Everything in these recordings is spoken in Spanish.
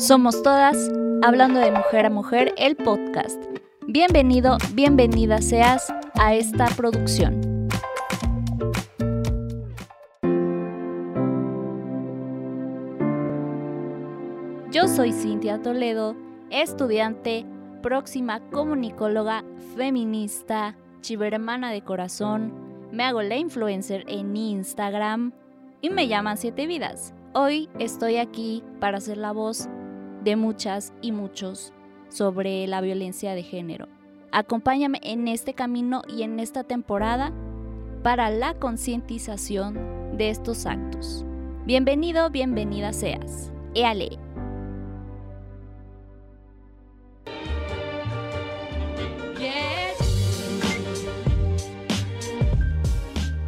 Somos todas, hablando de mujer a mujer, el podcast. Bienvenido, bienvenida seas a esta producción. Yo soy Cintia Toledo, estudiante, próxima comunicóloga, feminista, chivermana de corazón, me hago la influencer en Instagram y me llaman Siete Vidas. Hoy estoy aquí para ser la voz de muchas y muchos sobre la violencia de género. Acompáñame en este camino y en esta temporada para la concientización de estos actos. Bienvenido, bienvenida seas. Éale.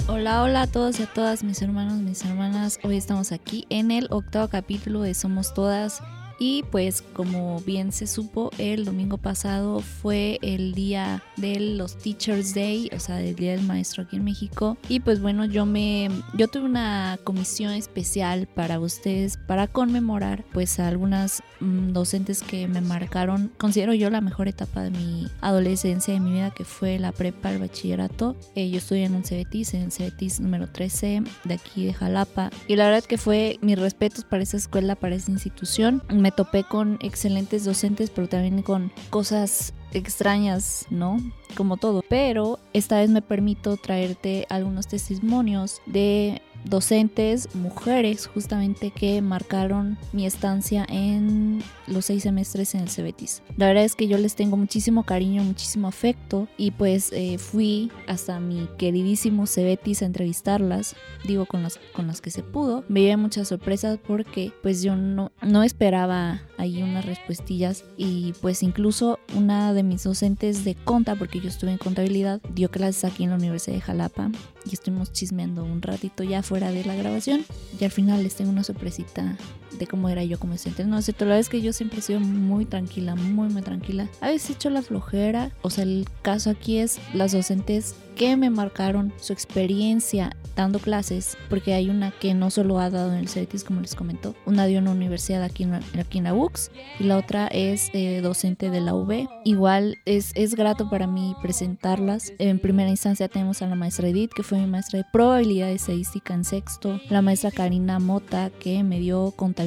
Hola, hola a todos y a todas mis hermanos, mis hermanas. Hoy estamos aquí en el octavo capítulo de Somos Todas y pues como bien se supo, el domingo pasado fue el día de los Teachers Day, o sea, del Día del Maestro aquí en México. Y pues bueno, yo me yo tuve una comisión especial para ustedes para conmemorar pues a algunas mm, docentes que me marcaron, considero yo la mejor etapa de mi adolescencia, de mi vida, que fue la prepa, el bachillerato. Eh, yo estudié en un CBTIS, en el CBTIS número 13 de aquí de Jalapa. Y la verdad que fue mis respetos para esa escuela, para esa institución. Me topé con excelentes docentes, pero también con cosas extrañas, ¿no? Como todo. Pero esta vez me permito traerte algunos testimonios de docentes, mujeres justamente que marcaron mi estancia en los seis semestres en el Cebetis. La verdad es que yo les tengo muchísimo cariño, muchísimo afecto y pues eh, fui hasta mi queridísimo Cebetis a entrevistarlas, digo con las, con las que se pudo. Me llevé muchas sorpresas porque pues yo no, no esperaba ahí unas respuestillas y pues incluso una de mis docentes de conta, porque yo estuve en contabilidad, dio clases aquí en la Universidad de Jalapa y estuvimos chismeando un ratito ya fuera de la grabación. Y al final les tengo una sorpresita de cómo era yo como estudiante. No sé, la verdad es que yo siempre he sido muy tranquila, muy, muy tranquila. A veces he hecho la flojera. O sea, el caso aquí es las docentes que me marcaron su experiencia dando clases, porque hay una que no solo ha dado en el CETIS, como les comentó, una dio en una universidad aquí en, aquí en la UX y la otra es eh, docente de la UB. Igual es, es grato para mí presentarlas. En primera instancia tenemos a la maestra Edith, que fue mi maestra de probabilidad estadística en sexto, la maestra Karina Mota, que me dio contabilidad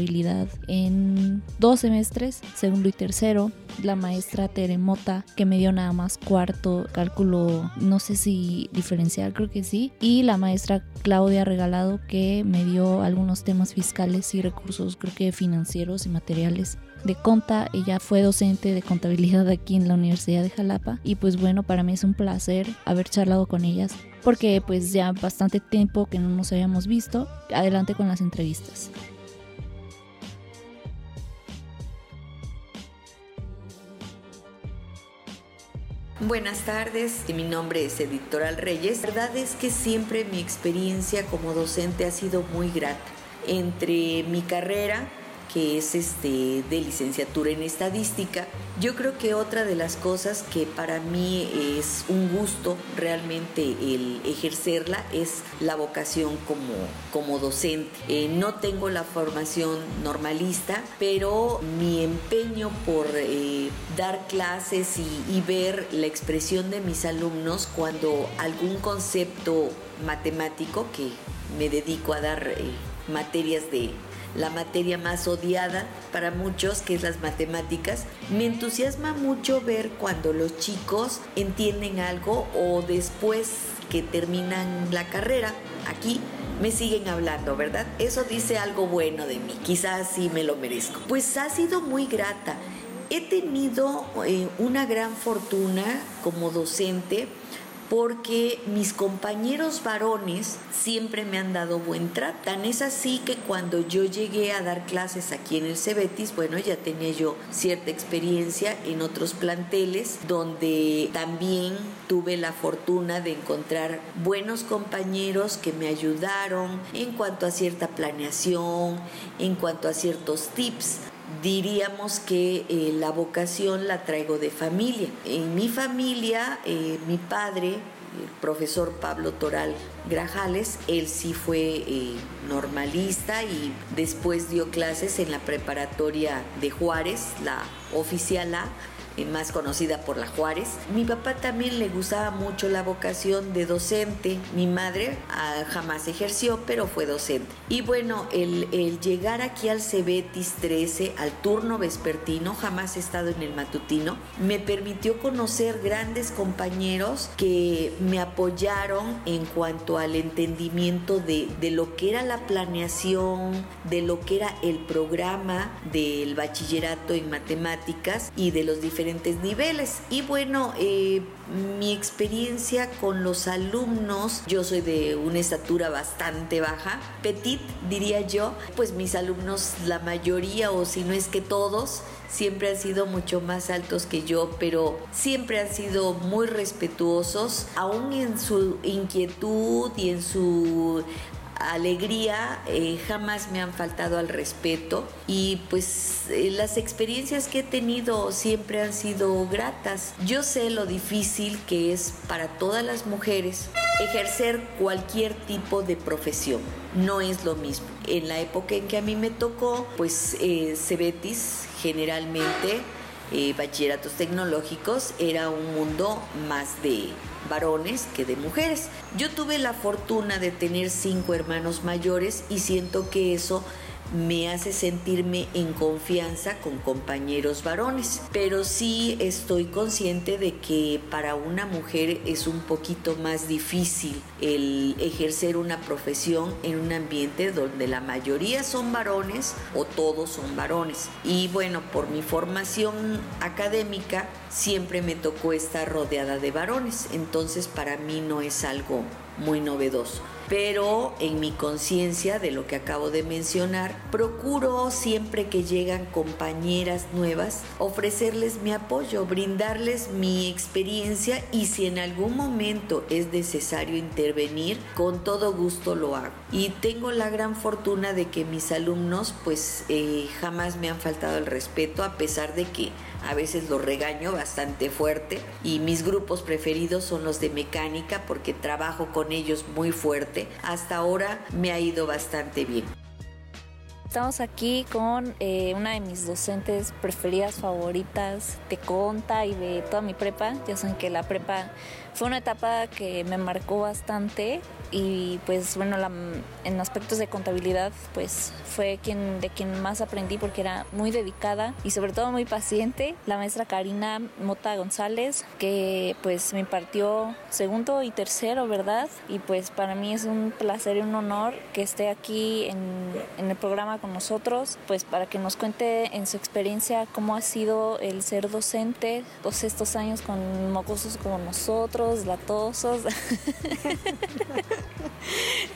en dos semestres, segundo y tercero, la maestra Teremota, que me dio nada más cuarto, cálculo, no sé si diferencial, creo que sí. Y la maestra Claudia Regalado que me dio algunos temas fiscales y recursos, creo que financieros y materiales de conta. Ella fue docente de contabilidad aquí en la Universidad de Jalapa y pues bueno, para mí es un placer haber charlado con ellas porque pues ya bastante tiempo que no nos habíamos visto. Adelante con las entrevistas. Buenas tardes, mi nombre es Editoral Reyes. La verdad es que siempre mi experiencia como docente ha sido muy grata. Entre mi carrera que es este, de licenciatura en estadística. Yo creo que otra de las cosas que para mí es un gusto realmente el ejercerla es la vocación como, como docente. Eh, no tengo la formación normalista, pero mi empeño por eh, dar clases y, ver la expresión de mis alumnos cuando algún concepto matemático, que me dedico a dar eh, materias de la materia más odiada para muchos, que es las matemáticas. Me entusiasma mucho ver cuando los chicos entienden algo o después que terminan la carrera aquí me siguen hablando, ¿verdad? Eso dice algo bueno de mí, quizás sí me lo merezco. Pues ha sido muy grata. He tenido eh, una gran fortuna como docente porque mis compañeros varones siempre me han dado buen trato. Tan es así que cuando yo llegué a dar clases aquí en el Cebetis, bueno, ya tenía yo cierta experiencia en otros planteles donde también tuve la fortuna de encontrar buenos compañeros que me ayudaron en cuanto a cierta planeación, en cuanto a ciertos tips diríamos que eh, la vocación la traigo de familia. En mi familia, eh, mi padre el profesor Pablo Toral Grajales, él sí fue eh, normalista y después dio clases en la preparatoria de Juárez, la oficial A, más conocida por la Juárez. Mi papá también le gustaba mucho la vocación de docente. Mi madre ah, jamás ejerció, pero fue docente. Y bueno, el, el llegar aquí al Cebetis 13, al turno vespertino, jamás he estado en el matutino, me permitió conocer grandes compañeros que me apoyaron en cuanto al entendimiento de, de lo que era la planeación, de lo que era el programa del bachillerato en matemáticas y de los diferentes niveles. Y bueno, eh, mi experiencia con los alumnos, yo soy de una estatura bastante baja, petit diría yo, pues mis alumnos, la mayoría o si no es que todos, siempre han sido mucho más altos que yo, pero siempre han sido muy respetuosos, aún en su inquietud y en su alegría, eh, jamás me han faltado al respeto y pues eh, las experiencias que he tenido siempre han sido gratas. Yo sé lo difícil que es para todas las mujeres ejercer cualquier tipo de profesión. No es lo mismo. En la época en que a mí me tocó, pues eh, Cebetis generalmente eh, bachilleratos tecnológicos era un mundo más de varones que de mujeres. Yo tuve la fortuna de tener cinco hermanos mayores y siento que eso me hace sentirme en confianza con compañeros varones, pero sí estoy consciente de que para una mujer es un poquito más difícil el ejercer una profesión en un ambiente donde la mayoría son varones o todos son varones. Y bueno, por mi formación académica siempre me tocó estar rodeada de varones, entonces para mí no es algo muy novedoso pero en mi conciencia de lo que acabo de mencionar, procuro siempre que llegan compañeras nuevas ofrecerles mi apoyo, brindarles mi experiencia y si en algún momento es necesario intervenir, con todo gusto lo hago. Y tengo la gran fortuna de que mis alumnos pues eh, jamás me han faltado el respeto a pesar de que a veces los regaño bastante fuerte y mis grupos preferidos son los de mecánica porque trabajo con ellos muy fuerte. Hasta ahora me ha ido bastante bien. Estamos aquí con eh, una de mis docentes preferidas, favoritas de Conta y de toda mi prepa. Ya saben que la prepa fue una etapa que me marcó bastante y pues bueno, en aspectos de contabilidad pues fue quien, de quien más aprendí porque era muy dedicada y sobre todo muy paciente. La maestra Karina Mota González que pues me impartió segundo y tercero, ¿verdad? Y pues para mí es un placer y un honor que esté aquí en, en el programa con nosotros, pues para que nos cuente en su experiencia cómo ha sido el ser docente todos estos años con mocosos como nosotros, latosos.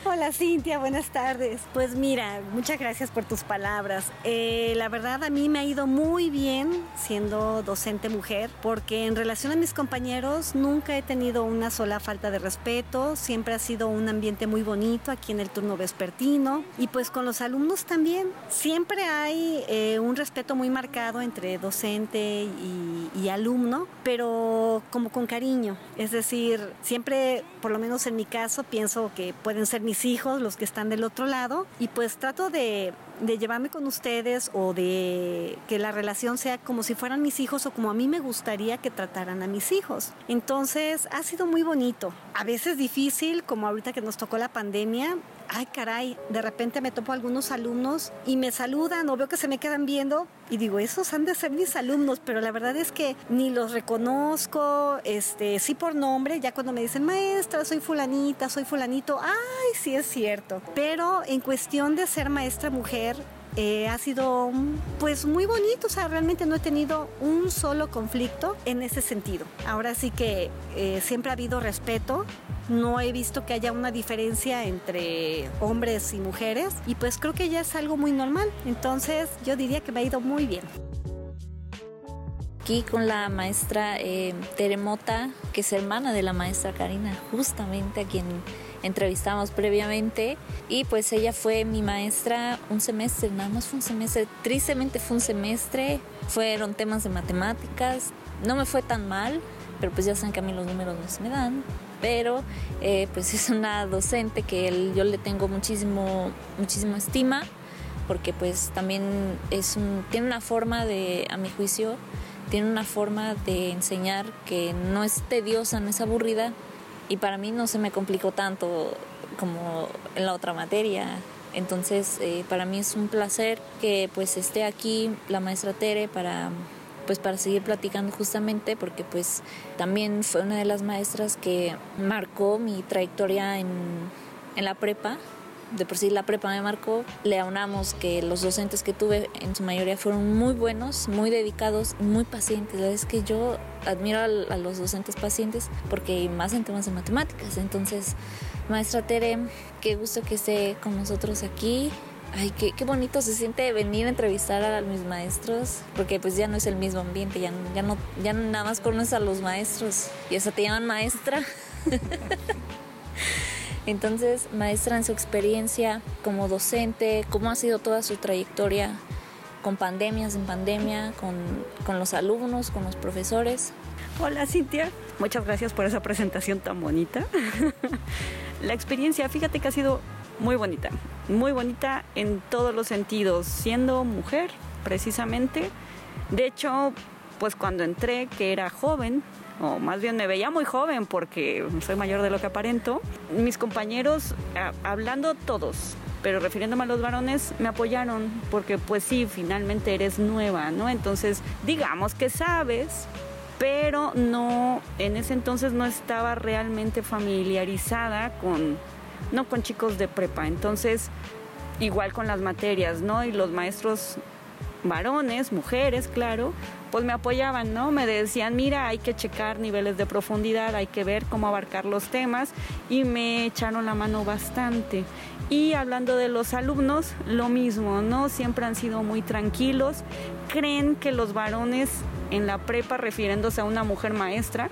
Hola Cintia, buenas tardes. Pues mira, muchas gracias por tus palabras. Eh, la verdad a mí me ha ido muy bien siendo docente mujer porque en relación a mis compañeros nunca he tenido una sola falta de respeto, siempre ha sido un ambiente muy bonito aquí en el turno vespertino y pues con los alumnos también. Siempre hay eh, un respeto muy marcado entre docente y, y alumno, pero como con cariño. Es decir, siempre, por lo menos en mi caso, pienso que pueden ser mis hijos los que están del otro lado y pues trato de, de llevarme con ustedes o de que la relación sea como si fueran mis hijos o como a mí me gustaría que trataran a mis hijos. Entonces ha sido muy bonito. A veces difícil, como ahorita que nos tocó la pandemia, ay caray, de repente me topo algunos alumnos y me saludan o veo que se me quedan viendo y digo, esos han de ser mis alumnos, pero la verdad es que ni los reconozco, este, sí por nombre, ya cuando me dicen, maestra, soy fulanita, soy fulanito, ay, sí es cierto, pero en cuestión de ser maestra mujer, eh, ha sido pues muy bonito, o sea, realmente no he tenido un solo conflicto en ese sentido. Ahora sí que eh, siempre ha habido respeto, no he visto que haya una diferencia entre hombres y mujeres. Y pues creo que ya es algo muy normal, entonces yo diría que me ha ido muy bien. Aquí con la maestra eh, Teremota, que es hermana de la maestra Karina, justamente a quien entrevistamos previamente y pues ella fue mi maestra un semestre, nada más fue un semestre, tristemente fue un semestre, fueron temas de matemáticas, no me fue tan mal, pero pues ya saben que a mí los números no se me dan, pero eh, pues es una docente que yo le tengo muchísimo, muchísimo estima porque pues también es tiene una forma de, a mi juicio, tiene una forma de enseñar que no es tediosa, no es aburrida y para mí no se me complicó tanto como en la otra materia. Entonces eh, para mí es un placer que pues esté aquí la maestra Tere para pues para seguir platicando justamente porque pues también fue una de las maestras que marcó mi trayectoria en, en la prepa de por sí la prepa me marcó, le aunamos que los docentes que tuve en su mayoría fueron muy buenos, muy dedicados, muy pacientes. Es que yo admiro a, los docentes pacientes porque más en temas de matemáticas. Entonces, maestra Tere, qué gusto que esté con nosotros aquí. Ay, qué, qué, bonito se siente venir a entrevistar a mis maestros, porque pues ya no es el mismo ambiente, ya, ya, no, ya nada más conoces a los maestros y hasta te llaman maestra. Entonces, maestra, en su experiencia como docente, ¿cómo ha sido toda su trayectoria con pandemias, en pandemia, con, los alumnos, con los profesores? Hola Cintia, muchas gracias por esa presentación tan bonita. La experiencia, fíjate que ha sido muy bonita, muy bonita en todos los sentidos, siendo mujer precisamente. De hecho, pues cuando entré, que era joven, o más bien me veía muy joven porque soy mayor de lo que aparento, mis compañeros, hablando todos, pero refiriéndome a los varones, me apoyaron porque pues sí, finalmente eres nueva, ¿no? Entonces, digamos que sabes, pero no, en ese entonces no estaba realmente familiarizada con, no con chicos de prepa, entonces, igual con las materias, ¿no? Y los maestros varones, mujeres, claro, pues me apoyaban, ¿no? Me decían, mira, hay que checar niveles de profundidad, hay que ver cómo abarcar los temas y me echaron la mano bastante. Y hablando de los alumnos, lo mismo, ¿no? Siempre han sido muy tranquilos, creen que los varones en la prepa, refiriéndose a una mujer maestra,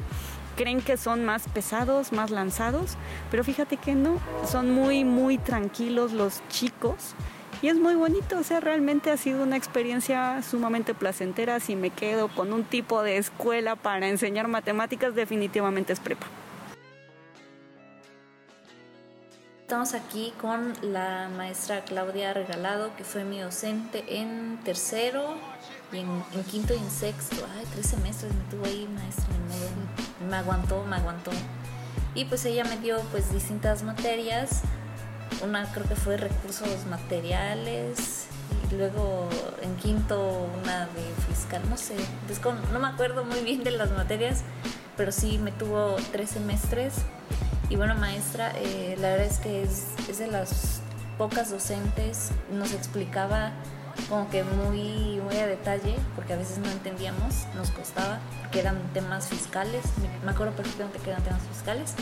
creen que son más pesados, más lanzados, pero fíjate que no, son muy, muy tranquilos los chicos y es muy bonito, o sea, realmente ha sido una experiencia sumamente placentera. Si me quedo con un tipo de escuela para enseñar matemáticas, definitivamente es prepa. Estamos aquí con la maestra Claudia Regalado, que fue mi docente en tercero y en, quinto y en sexto. Ay, tres semestres me tuvo ahí maestra Me aguantó, me aguantó. Y pues ella me dio pues distintas materias una creo que fue recursos materiales y luego en quinto una de fiscal, no sé, no me acuerdo muy bien de las materias, pero sí me tuvo tres semestres y bueno maestra, eh, la verdad es que es, es, de las pocas docentes, nos explicaba como que muy, muy a detalle, porque a veces no entendíamos, nos costaba, que eran temas fiscales, me acuerdo perfectamente que eran temas fiscales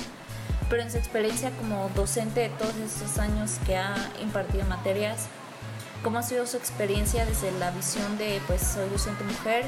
pero en su experiencia como docente de todos estos años que ha impartido materias, ¿cómo ha sido su experiencia desde la visión de, pues, soy docente mujer,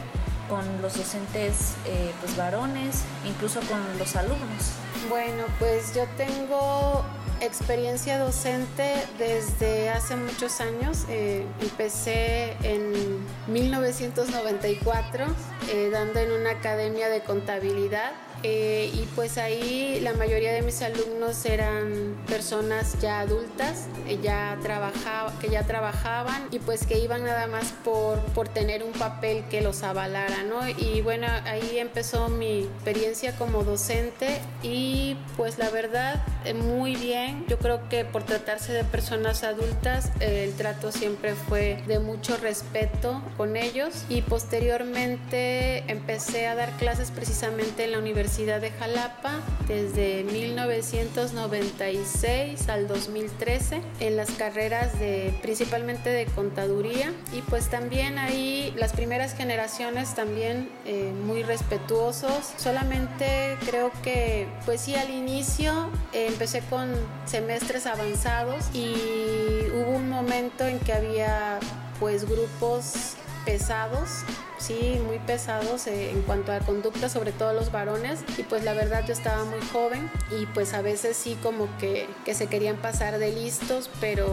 con los docentes, eh, pues, varones, incluso con los alumnos? Bueno, pues yo tengo experiencia docente desde hace muchos años. Eh, empecé en 1994 eh, dando en una academia de contabilidad eh, y pues ahí la mayoría de mis alumnos eran personas ya adultas, eh, ya trabajaba, que ya trabajaban y pues que iban nada más por, por tener un papel que los avalara, ¿no? Y bueno, ahí empezó mi experiencia como docente y pues la verdad, eh, muy bien. Yo creo que por tratarse de personas adultas, el trato siempre fue de mucho respeto con ellos y posteriormente empecé a dar clases precisamente en la universidad de Jalapa desde 1996 al 2013 en las carreras de principalmente de contaduría y pues también ahí las primeras generaciones también eh, muy respetuosos. Solamente creo que pues sí al inicio eh, empecé con semestres avanzados y hubo un momento en que había pues grupos pesados, sí, muy pesados eh, en cuanto a conducta, sobre todo los varones. Y pues la verdad yo estaba muy joven y pues a veces sí como que, que se querían pasar de listos, pero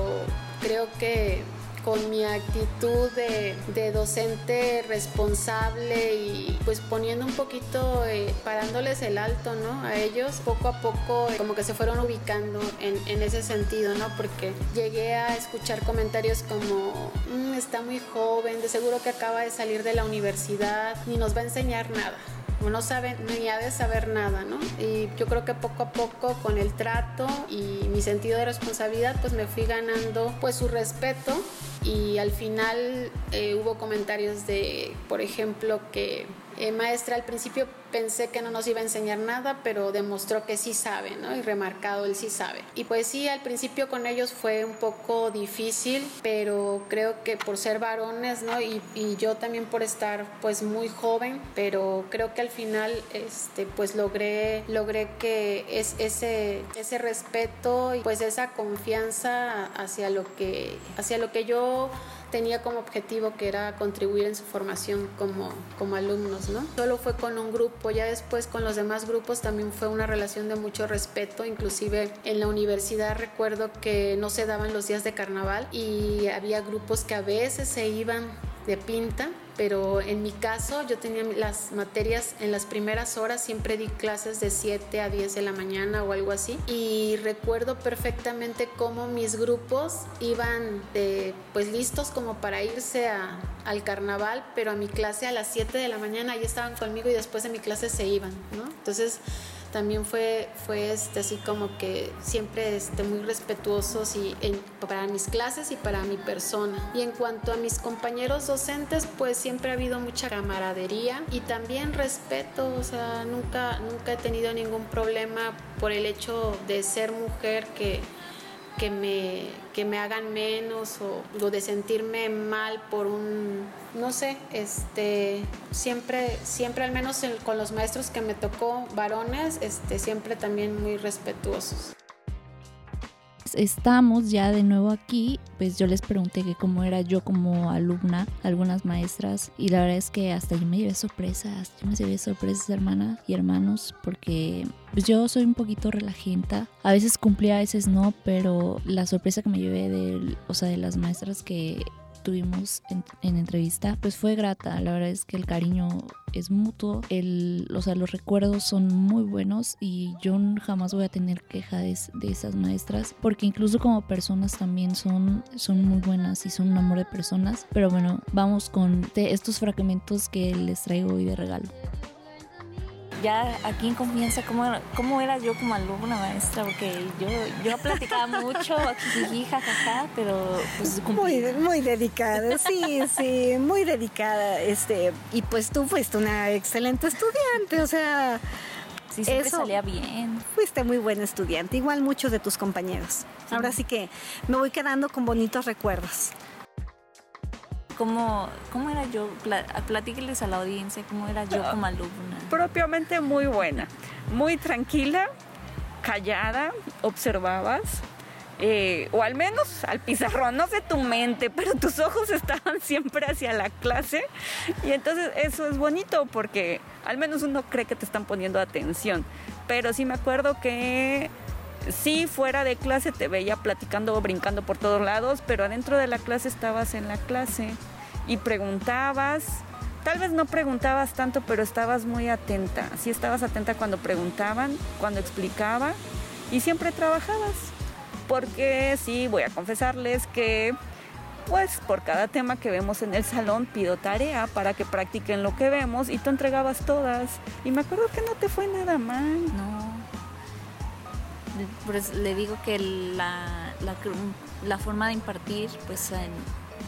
creo que con mi actitud de, de docente responsable y pues poniendo un poquito, eh, parándoles el alto, ¿no? A ellos poco a poco como que se fueron ubicando en, en ese sentido, ¿no? Porque llegué a escuchar comentarios como, mm, está muy joven, de seguro que acaba de salir de la universidad, ni nos va a enseñar nada no sabe ni ha de saber nada, ¿no? Y yo creo que poco a poco con el trato y mi sentido de responsabilidad, pues me fui ganando pues su respeto y al final eh, hubo comentarios de, por ejemplo, que eh, maestra, al principio pensé que no nos iba a enseñar nada, pero demostró que sí sabe, ¿no? Y remarcado él sí sabe. Y pues sí, al principio con ellos fue un poco difícil, pero creo que por ser varones, ¿no? Y, y yo también por estar pues muy joven, pero creo que al final este, pues logré, logré que es, ese, ese respeto y pues esa confianza hacia lo que, hacia lo que yo tenía como objetivo que era contribuir en su formación como, como alumnos, ¿no? Solo fue con un grupo, ya después con los demás grupos también fue una relación de mucho respeto, inclusive en la universidad recuerdo que no se daban los días de carnaval y había grupos que a veces se iban de pinta pero en mi caso yo tenía las materias en las primeras horas, siempre di clases de 7 a 10 de la mañana o algo así y recuerdo perfectamente cómo mis grupos iban de, pues listos como para irse a, al carnaval, pero a mi clase a las 7 de la mañana ahí estaban conmigo y después de mi clase se iban, ¿no? Entonces también fue, fue este, así como que siempre este, muy respetuosos y para mis clases y para mi persona. Y en cuanto a mis compañeros docentes, pues siempre ha habido mucha camaradería y también respeto, o sea, nunca, nunca he tenido ningún problema por el hecho de ser mujer que que me, que me hagan menos o, de sentirme mal por un, no sé, este, siempre, siempre al menos con los maestros que me tocó varones, este, siempre también muy respetuosos estamos ya de nuevo aquí, pues yo les pregunté que cómo era yo como alumna, algunas maestras, y la verdad es que hasta yo me llevé sorpresas, yo me llevé sorpresas hermana y hermanos, porque pues yo soy un poquito relajenta, a veces cumplía, a veces no, pero la sorpresa que me llevé de, o sea, de las maestras que tuvimos en, entrevista, pues fue grata. La verdad es que el cariño es mutuo, el, o sea, los recuerdos son muy buenos y yo jamás voy a tener queja de, esas maestras porque incluso como personas también son, son muy buenas y son un amor de personas. Pero bueno, vamos con estos fragmentos que les traigo hoy de regalo ya aquí en confianza, ¿cómo, cómo era yo como alumna maestra? Porque yo, yo platicaba mucho, jiji, jajaja, pero pues muy, muy dedicada, sí, sí, muy dedicada. Este, y pues tú fuiste una excelente estudiante, o sea... Sí, siempre salía bien. Fuiste muy buena estudiante, igual muchos de tus compañeros. Ahora sí que me voy quedando con bonitos recuerdos. ¿Cómo, ¿Cómo era yo? Platíqueles a la audiencia cómo era yo como alumna. Propiamente muy buena, muy tranquila, callada, observabas, eh, o al menos al pizarrón, no sé tu mente, pero tus ojos estaban siempre hacia la clase y entonces eso es bonito porque al menos uno cree que te están poniendo atención. Pero sí me acuerdo que sí fuera de clase te veía platicando o brincando por todos lados, pero adentro de la clase estabas en la clase y preguntabas. Tal vez no preguntabas tanto, pero estabas muy atenta. Sí estabas atenta cuando preguntaban, cuando explicaba y siempre trabajabas. Porque sí, voy a confesarles que pues por cada tema que vemos en el salón pido tarea para que practiquen lo que vemos y tú entregabas todas. Y me acuerdo que no te fue nada mal. No, pues le digo que la, la, forma de impartir, pues,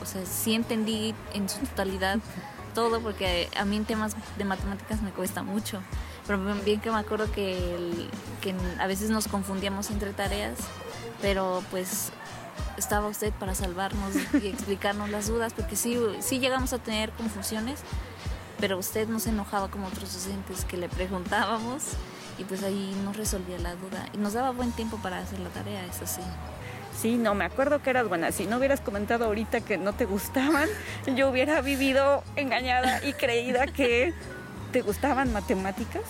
o sea, sí entendí en su totalidad todo, porque a mí en temas de matemáticas me cuesta mucho. Pero bien que me acuerdo que, que a veces nos confundíamos entre tareas, pero pues estaba usted para salvarnos y explicarnos las dudas, porque sí, sí llegamos a tener confusiones, pero usted no se enojaba como otros docentes que le preguntábamos y pues ahí nos resolvía la duda y nos daba buen tiempo para hacer la tarea, eso sí. Sí, no, me acuerdo que eras buena. Si no hubieras comentado ahorita que no te gustaban, yo hubiera vivido engañada y creída que te gustaban matemáticas.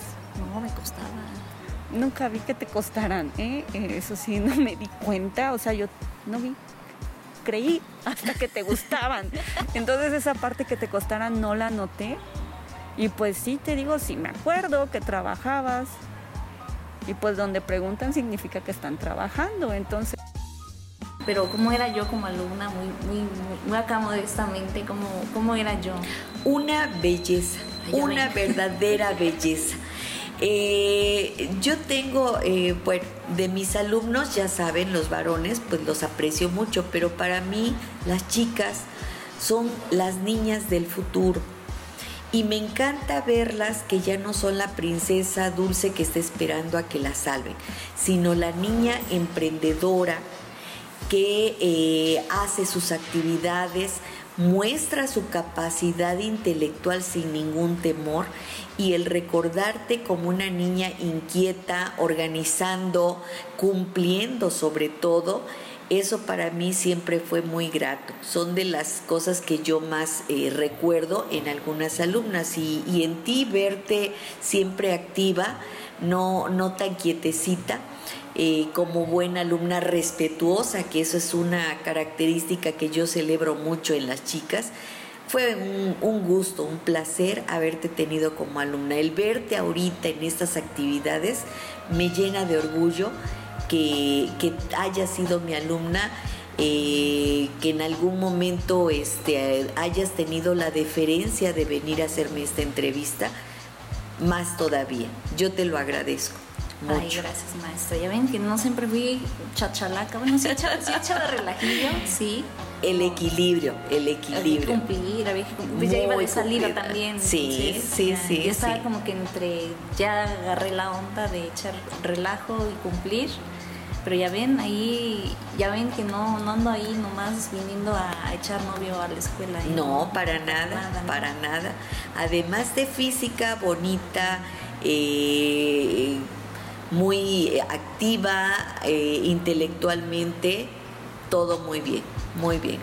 No, me costaba. Nunca vi que te costaran, ¿eh? Eso sí, no me di cuenta. O sea, yo no vi. creí hasta que te gustaban. Entonces esa parte que te costara no la noté. Y pues sí, te digo, sí me acuerdo que trabajabas. Y pues donde preguntan significa que están trabajando. Entonces pero cómo era yo como alumna, muy, muy, muy, acá modestamente, cómo, cómo era yo. Una belleza, una verdadera belleza. Eh, yo tengo, eh, bueno, de mis alumnos, ya saben, los varones, pues los aprecio mucho, pero para mí las chicas son las niñas del futuro. Y me encanta verlas que ya no son la princesa dulce que está esperando a que la salven, sino la niña emprendedora, que eh, hace sus actividades, muestra su capacidad intelectual sin ningún temor y el recordarte como una niña inquieta, organizando, cumpliendo sobre todo, eso para mí siempre fue muy grato. Son de las cosas que yo más eh, recuerdo en algunas alumnas y, y, en ti verte siempre activa, no, no tan quietecita eh, como buena alumna respetuosa, que eso es una característica que yo celebro mucho en las chicas. Fue un, gusto, un placer haberte tenido como alumna. El verte ahorita en estas actividades me llena de orgullo que, que hayas sido mi alumna. Eh, que en algún momento este, hayas tenido la deferencia de venir a hacerme esta entrevista, más todavía. Yo te lo agradezco. Ay, gracias, maestra. Ya ven que no siempre fui chachalaca. Bueno, sí echaba, sí echaba relajillo, sí. El equilibrio, el equilibrio. Había que cumplir, había que cumplir. Ya iba de salida también. Sí, sí, sí. Ya estaba como que entre. Ya agarré la onda de echar relajo y cumplir. Pero ya ven, ahí, ya ven que no, no ando ahí nomás viniendo a echar novio a la escuela. ¿eh? No, para nada, para nada. Además de física bonita, eh, muy activa eh, intelectualmente, todo muy bien, muy bien.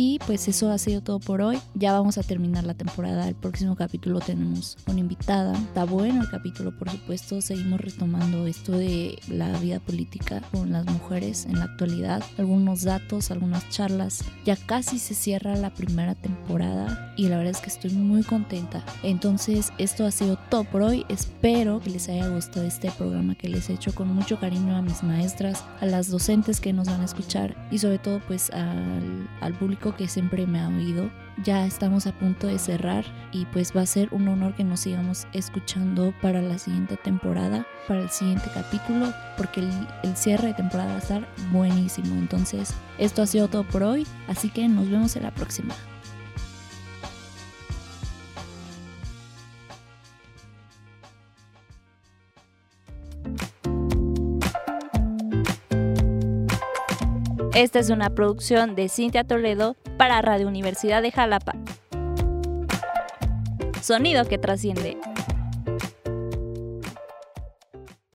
Y pues eso ha sido todo por hoy. Ya vamos a terminar la temporada. El próximo capítulo tenemos una invitada. Está bueno el capítulo, por supuesto. Seguimos retomando esto de la vida política con las mujeres en la actualidad. Algunos datos, algunas charlas. Ya casi se cierra la primera temporada y la verdad es que estoy muy contenta. Entonces, esto ha sido todo por hoy. Espero que les haya gustado este programa que les he hecho con mucho cariño a mis maestras, a las docentes que nos van a escuchar y sobre todo pues al, al que siempre me ha oído. Ya estamos a punto de cerrar y pues va a ser un honor que nos sigamos escuchando para la siguiente temporada, para el siguiente capítulo, porque el, el cierre de temporada va a estar buenísimo. Entonces, esto ha sido todo por hoy, así que nos vemos en la próxima. Esta es una producción de Cintia Toledo para Radio Universidad de Jalapa. Sonido que trasciende.